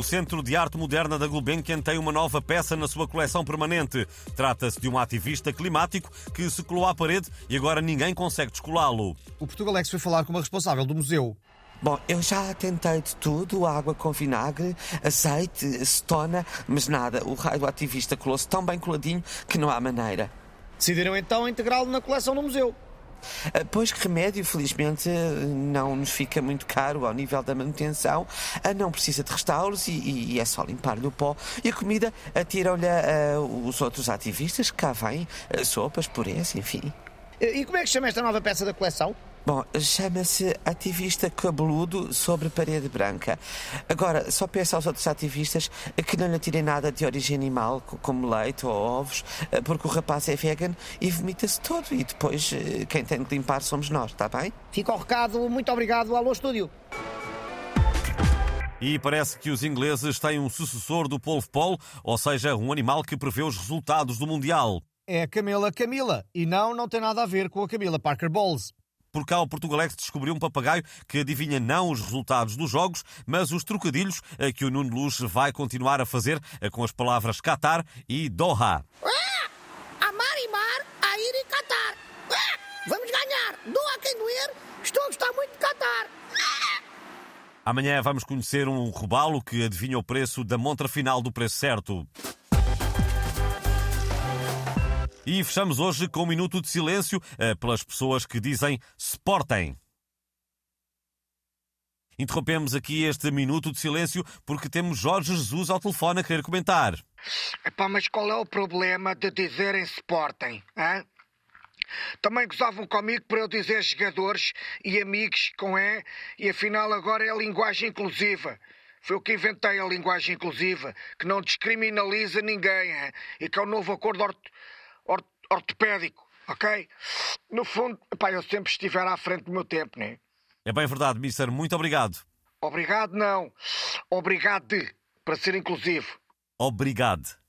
Centro de Arte Moderna da Gulbenkian tem uma nova peça na sua coleção permanente. Trata-se de um ativista climático que se colou à parede e agora ninguém consegue descolá-lo. O Portugalex foi falar com uma responsável do museu. Bom, eu já tentei de tudo, água com vinagre, azeite, acetona, mas nada. O raio do ativista colou-se tão bem coladinho que não há maneira. Decidiram então integrá-lo na coleção do museu. Ah, Pois remédio, felizmente, não nos fica muito caro ao nível da manutenção. Ah, Não precisa de restauros e, e é só limpar-lhe o pó. E a comida atiram-lhe ah, os outros ativistas que cá vêm. Sopas, purés, enfim. E como é que chama esta nova peça da coleção? Bom, chama-se Ativista Cabeludo sobre Parede Branca. Agora, só peço aos outros ativistas que não lhe tirem nada de origem animal, co- como leite ou ovos, porque o rapaz é vegan e vomita-se todo. E depois eh, quem tem de limpar somos nós, está bem? Fica o recado, muito obrigado, Alô Estúdio. E parece que os ingleses têm um sucessor do polvo polo, ou seja, um animal que prevê os resultados do Mundial. É a Camila Camila, e não, não tem nada a ver com a Camila Parker Bowles. Por cá, o Portugalex descobriu um papagaio que adivinha não os resultados dos jogos, mas os trocadilhos eh, que o Nuno Luz vai continuar a fazer eh, com as palavras Qatar e Doha. Amar e mar, a ir e Qatar. Ah, Vamos ganhar. Doa quem doer. Estou a gostar muito de Qatar. Ah! Amanhã vamos conhecer um robalo que adivinha o preço da montra final do preço certo. E fechamos hoje com um minuto de silêncio eh, pelas pessoas que dizem Sportem. Interrompemos aqui este minuto de silêncio porque temos Jorge Jesus ao telefone a querer comentar. Epá, mas qual é o problema de dizerem Sporting? Hã? Também gozavam comigo para eu dizer jogadores e amigos com E, e afinal agora é a linguagem inclusiva. Foi eu que inventei a linguagem inclusiva, que não descriminaliza ninguém, hã? e que é o novo acordo orto, orto, ortopédico, ok? No fundo, epá, eu sempre estiver à frente do meu tempo, né? É bem verdade, Mister. Muito obrigado. Obrigado, não. Obrigado, para ser inclusivo. Obrigado.